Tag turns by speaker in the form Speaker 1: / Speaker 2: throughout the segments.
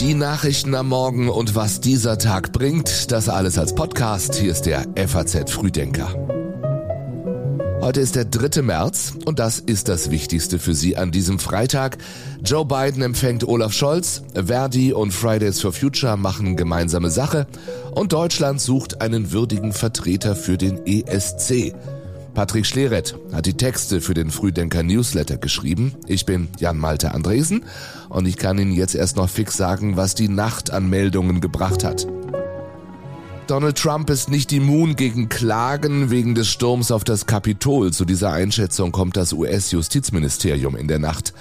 Speaker 1: Die Nachrichten am Morgen und was dieser Tag bringt, das alles als Podcast. Hier ist der FAZ Frühdenker. Heute ist der 3. März und das ist das Wichtigste für Sie an diesem Freitag. Joe Biden empfängt Olaf Scholz, Verdi und Fridays for Future machen gemeinsame Sache und Deutschland sucht einen würdigen Vertreter für den ESC. Patrick Schleret hat die Texte für den Frühdenker Newsletter geschrieben. Ich bin Jan Malte Andresen und ich kann Ihnen jetzt erst noch fix sagen, was die Nacht an Meldungen gebracht hat. Donald Trump ist nicht immun gegen Klagen wegen des Sturms auf das Kapitol. Zu dieser Einschätzung kommt das US-Justizministerium in der Nacht.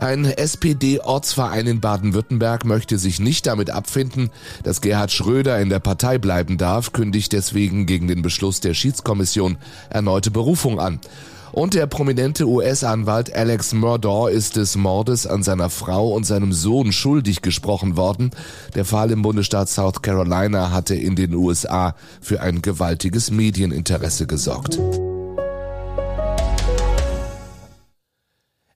Speaker 1: Ein SPD-Ortsverein in Baden-Württemberg möchte sich nicht damit abfinden, dass Gerhard Schröder in der Partei bleiben darf, kündigt deswegen gegen den Beschluss der Schiedskommission erneute Berufung an. Und der prominente US-Anwalt Alex Murdaugh ist des Mordes an seiner Frau und seinem Sohn schuldig gesprochen worden. Der Fall im Bundesstaat South Carolina hatte in den USA für ein gewaltiges Medieninteresse gesorgt.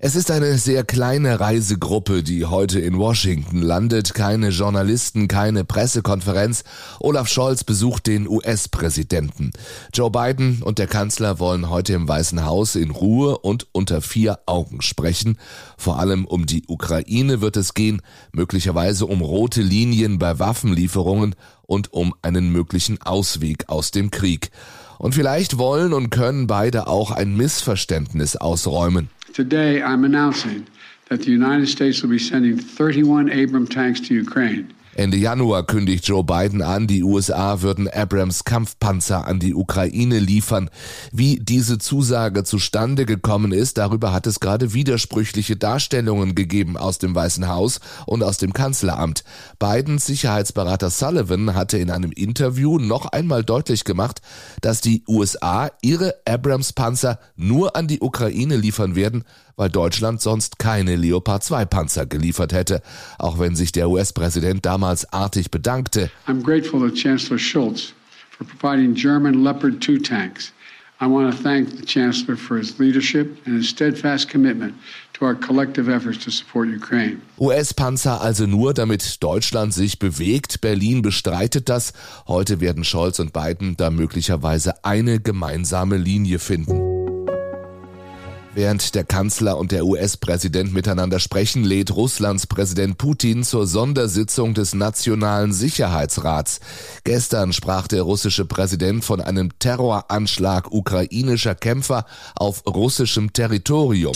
Speaker 1: Es ist eine sehr kleine Reisegruppe, die heute in Washington landet. Keine Journalisten, keine Pressekonferenz. Olaf Scholz besucht den US-Präsidenten. Joe Biden und der Kanzler wollen heute im Weißen Haus in Ruhe und unter vier Augen sprechen. Vor allem um die Ukraine wird es gehen, möglicherweise um rote Linien bei Waffenlieferungen und um einen möglichen Ausweg aus dem Krieg. Und vielleicht wollen und können beide auch ein Missverständnis ausräumen.
Speaker 2: Today, I'm announcing that the United States will be sending 31 Abram tanks to Ukraine.
Speaker 1: Ende Januar kündigt Joe Biden an, die USA würden Abrams Kampfpanzer an die Ukraine liefern. Wie diese Zusage zustande gekommen ist, darüber hat es gerade widersprüchliche Darstellungen gegeben aus dem Weißen Haus und aus dem Kanzleramt. Bidens Sicherheitsberater Sullivan hatte in einem Interview noch einmal deutlich gemacht, dass die USA ihre Abrams Panzer nur an die Ukraine liefern werden, weil Deutschland sonst keine Leopard 2 Panzer geliefert hätte, auch wenn sich der US-Präsident damals artig bedankte.
Speaker 2: I'm grateful to Chancellor Schultz for providing German Leopard 2 tanks. I want to thank the Chancellor for his leadership and his steadfast commitment to our collective efforts to support Ukraine.
Speaker 1: US-Panzer also nur, damit Deutschland sich bewegt. Berlin bestreitet das. Heute werden Scholz und Biden da möglicherweise eine gemeinsame Linie finden. Während der Kanzler und der US-Präsident miteinander sprechen, lädt Russlands Präsident Putin zur Sondersitzung des Nationalen Sicherheitsrats. Gestern sprach der russische Präsident von einem Terroranschlag ukrainischer Kämpfer auf russischem Territorium.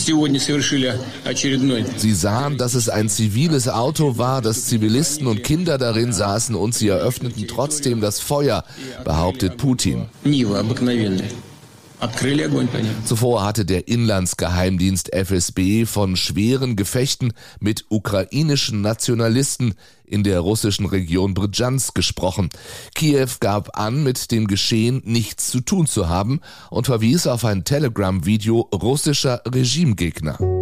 Speaker 1: Sie sahen, dass es ein ziviles Auto war, dass Zivilisten und Kinder darin saßen und sie eröffneten trotzdem das Feuer, behauptet Putin. Zuvor hatte der Inlandsgeheimdienst FSB von schweren Gefechten mit ukrainischen Nationalisten in der russischen Region Brjansk gesprochen. Kiew gab an, mit dem Geschehen nichts zu tun zu haben und verwies auf ein Telegram-Video russischer Regimegegner.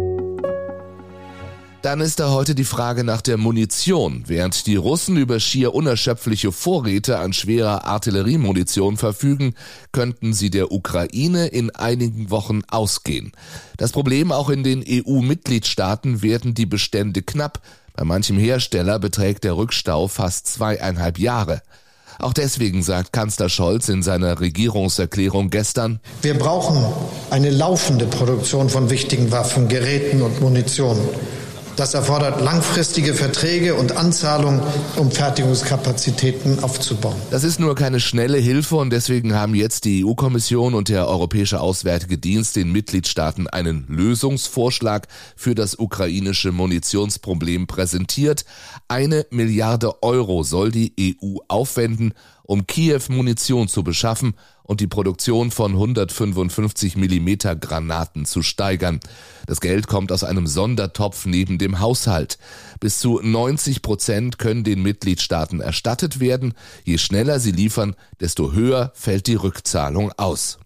Speaker 1: Dann ist da heute die Frage nach der Munition. Während die Russen über schier unerschöpfliche Vorräte an schwerer Artilleriemunition verfügen, könnten sie der Ukraine in einigen Wochen ausgehen. Das Problem auch in den EU-Mitgliedstaaten werden die Bestände knapp. Bei manchem Hersteller beträgt der Rückstau fast zweieinhalb Jahre. Auch deswegen sagt Kanzler Scholz in seiner Regierungserklärung gestern,
Speaker 3: wir brauchen eine laufende Produktion von wichtigen Waffen, Geräten und Munition. Das erfordert langfristige Verträge und Anzahlungen, um Fertigungskapazitäten aufzubauen.
Speaker 1: Das ist nur keine schnelle Hilfe und deswegen haben jetzt die EU-Kommission und der Europäische Auswärtige Dienst den Mitgliedstaaten einen Lösungsvorschlag für das ukrainische Munitionsproblem präsentiert. Eine Milliarde Euro soll die EU aufwenden, um Kiew Munition zu beschaffen und die Produktion von 155 Millimeter Granaten zu steigern. Das Geld kommt aus einem Sondertopf neben dem Haushalt. Bis zu 90 Prozent können den Mitgliedstaaten erstattet werden. Je schneller sie liefern, desto höher fällt die Rückzahlung aus.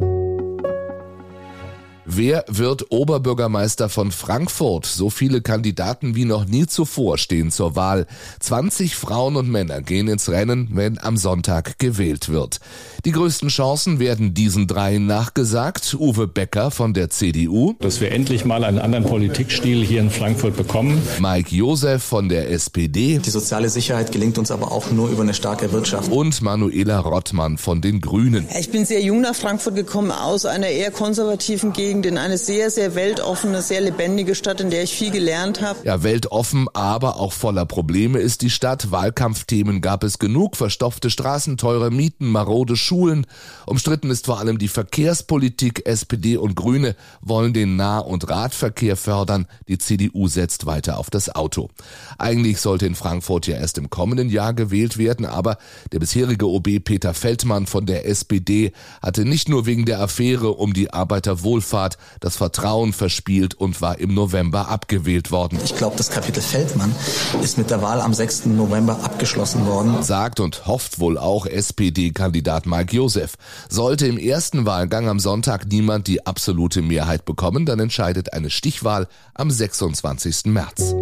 Speaker 1: Wer wird Oberbürgermeister von Frankfurt? So viele Kandidaten wie noch nie zuvor stehen zur Wahl. 20 Frauen und Männer gehen ins Rennen, wenn am Sonntag gewählt wird. Die größten Chancen werden diesen dreien nachgesagt. Uwe Becker von der CDU.
Speaker 4: Dass wir endlich mal einen anderen Politikstil hier in Frankfurt bekommen.
Speaker 1: Mike Josef von der SPD.
Speaker 5: Die soziale Sicherheit gelingt uns aber auch nur über eine starke Wirtschaft.
Speaker 1: Und Manuela Rottmann von den Grünen.
Speaker 6: Ich bin sehr jung nach Frankfurt gekommen, aus einer eher konservativen Gegend Gegend, in eine sehr, sehr weltoffene, sehr lebendige Stadt, in der ich viel gelernt habe.
Speaker 1: Ja, weltoffen, aber auch voller Probleme ist die Stadt. Wahlkampfthemen gab es genug, verstopfte Straßen, teure Mieten, marode Schulen. Umstritten ist vor allem die Verkehrspolitik. SPD und Grüne wollen den Nah- und Radverkehr fördern. Die CDU setzt weiter auf das Auto. Eigentlich sollte in Frankfurt ja erst im kommenden Jahr gewählt werden, aber der bisherige OB Peter Feldmann von der SPD hatte nicht nur wegen der Affäre um die Arbeiterwohlfahrt Hofstaat das Vertrauen verspielt und war im November abgewählt worden.
Speaker 5: Ich glaube, das Kapitel Feldmann ist mit der Wahl am 6. November abgeschlossen worden.
Speaker 1: Sagt und hofft wohl auch SPD-Kandidat Mike Josef. Sollte im ersten Wahlgang am Sonntag niemand die absolute Mehrheit bekommen, dann entscheidet eine Stichwahl am 26. März.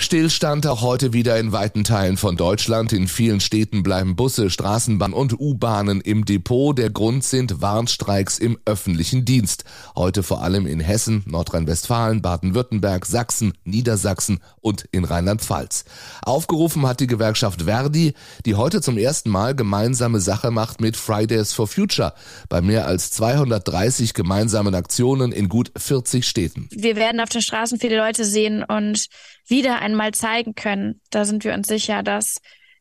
Speaker 1: Stillstand auch heute wieder in weiten Teilen von Deutschland. In vielen Städten bleiben Busse, Straßenbahnen und U-Bahnen im Depot. Der Grund sind Warnstreiks im öffentlichen Dienst. Heute vor allem in Hessen, Nordrhein-Westfalen, Baden-Württemberg, Sachsen, Niedersachsen und in Rheinland-Pfalz. Aufgerufen hat die Gewerkschaft Verdi, die heute zum ersten Mal gemeinsame Sache macht mit Fridays for Future bei mehr als 230 gemeinsamen Aktionen in gut 40 Städten.
Speaker 7: Wir werden auf den Straßen viele Leute sehen und wieder einmal zeigen können. Da sind wir uns sicher, dass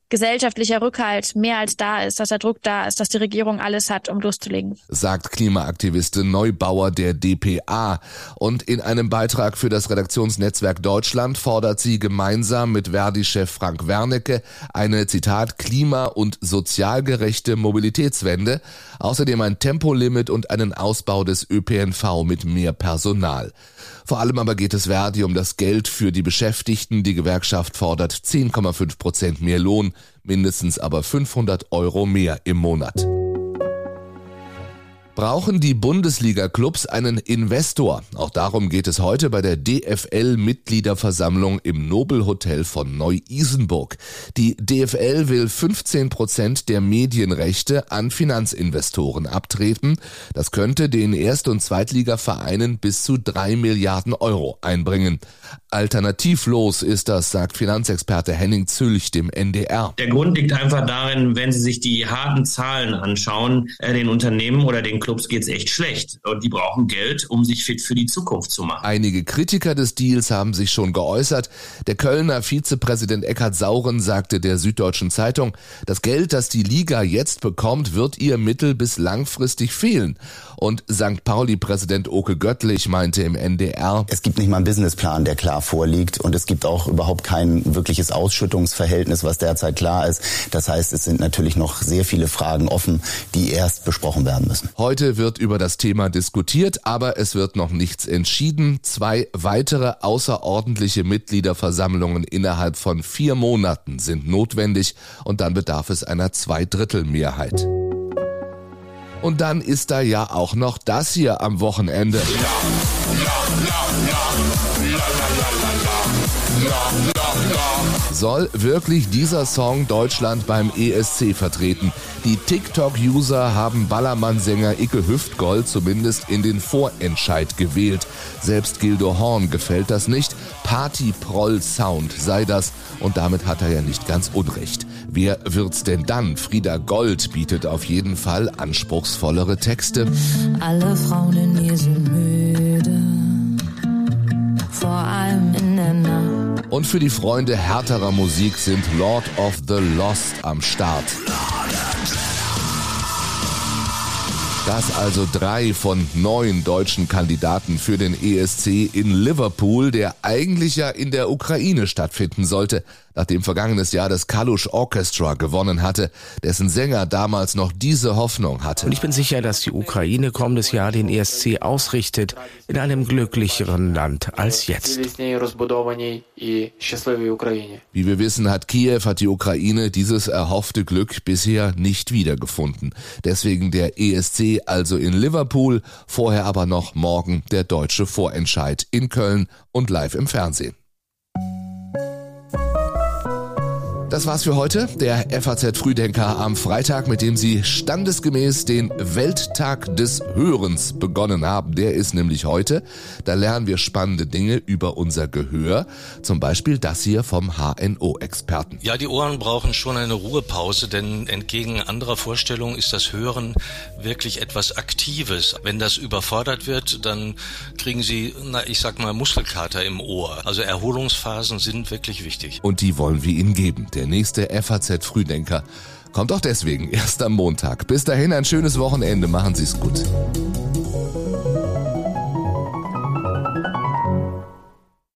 Speaker 7: gesellschaftlicher Rückhalt mehr als da ist, dass der Druck da ist, dass die Regierung alles hat, um loszulegen.
Speaker 1: Sagt Klimaaktivistin Neubauer der DPA. Und in einem Beitrag für das Redaktionsnetzwerk Deutschland fordert sie gemeinsam mit Verdi-Chef Frank Wernicke eine, Zitat, klima- und sozialgerechte Mobilitätswende, außerdem ein Tempolimit und einen Ausbau des ÖPNV mit mehr Personal. Vor allem aber geht es Verdi um das Geld für die Beschäftigten. Die Gewerkschaft fordert 10,5 Prozent mehr Lohn mindestens aber 500 Euro mehr im Monat. Brauchen die Bundesliga-Clubs einen Investor? Auch darum geht es heute bei der DFL-Mitgliederversammlung im Nobelhotel von Neu-Isenburg. Die DFL will 15 Prozent der Medienrechte an Finanzinvestoren abtreten. Das könnte den Erst- und Zweitligavereinen bis zu drei Milliarden Euro einbringen. Alternativlos ist das, sagt Finanzexperte Henning Zülch dem NDR.
Speaker 8: Der Grund liegt einfach darin, wenn Sie sich die harten Zahlen anschauen, äh, den Unternehmen oder den Clubs geht's echt schlecht und die brauchen Geld, um sich fit für die Zukunft zu machen.
Speaker 1: Einige Kritiker des Deals haben sich schon geäußert. Der Kölner Vizepräsident Eckhard Sauren sagte der Süddeutschen Zeitung, das Geld, das die Liga jetzt bekommt, wird ihr mittel- bis langfristig fehlen. Und St. Pauli-Präsident Oke Göttlich meinte im NDR,
Speaker 9: es gibt nicht mal einen Businessplan, der klar vorliegt und es gibt auch überhaupt kein wirkliches Ausschüttungsverhältnis, was derzeit klar ist. Das heißt, es sind natürlich noch sehr viele Fragen offen, die erst besprochen werden müssen.
Speaker 1: Heute wird über das Thema diskutiert, aber es wird noch nichts entschieden. Zwei weitere außerordentliche Mitgliederversammlungen innerhalb von vier Monaten sind notwendig und dann bedarf es einer Zweidrittelmehrheit. Und dann ist da ja auch noch das hier am Wochenende. Soll wirklich dieser Song Deutschland beim ESC vertreten? Die TikTok-User haben Ballermann-Sänger Icke Hüftgold zumindest in den Vorentscheid gewählt. Selbst Gildo Horn gefällt das nicht. Party-Proll-Sound sei das und damit hat er ja nicht ganz unrecht. Wer wird's denn dann? Frieda Gold bietet auf jeden Fall anspruchsvollere Texte.
Speaker 10: Alle Frauen in ihr sind müde, vor allem.
Speaker 1: Und für die Freunde härterer Musik sind Lord of the Lost am Start. Das also drei von neun deutschen Kandidaten für den ESC in Liverpool, der eigentlich ja in der Ukraine stattfinden sollte nachdem vergangenes Jahr das Kalush Orchestra gewonnen hatte, dessen Sänger damals noch diese Hoffnung hatte.
Speaker 11: Und ich bin sicher, dass die Ukraine kommendes Jahr den ESC ausrichtet in einem glücklicheren Land als jetzt.
Speaker 1: Wie wir wissen, hat Kiew, hat die Ukraine dieses erhoffte Glück bisher nicht wiedergefunden. Deswegen der ESC Also in Liverpool, vorher aber noch morgen der deutsche Vorentscheid in Köln und live im Fernsehen. Das war's für heute. Der FAZ Frühdenker am Freitag, mit dem Sie standesgemäß den Welttag des Hörens begonnen haben. Der ist nämlich heute. Da lernen wir spannende Dinge über unser Gehör. Zum Beispiel das hier vom HNO-Experten.
Speaker 12: Ja, die Ohren brauchen schon eine Ruhepause, denn entgegen anderer Vorstellungen ist das Hören wirklich etwas Aktives. Wenn das überfordert wird, dann kriegen Sie, na, ich sag mal, Muskelkater im Ohr. Also Erholungsphasen sind wirklich wichtig.
Speaker 1: Und die wollen wir Ihnen geben der nächste FAZ Frühdenker kommt auch deswegen erst am Montag. Bis dahin ein schönes Wochenende, machen Sie es gut.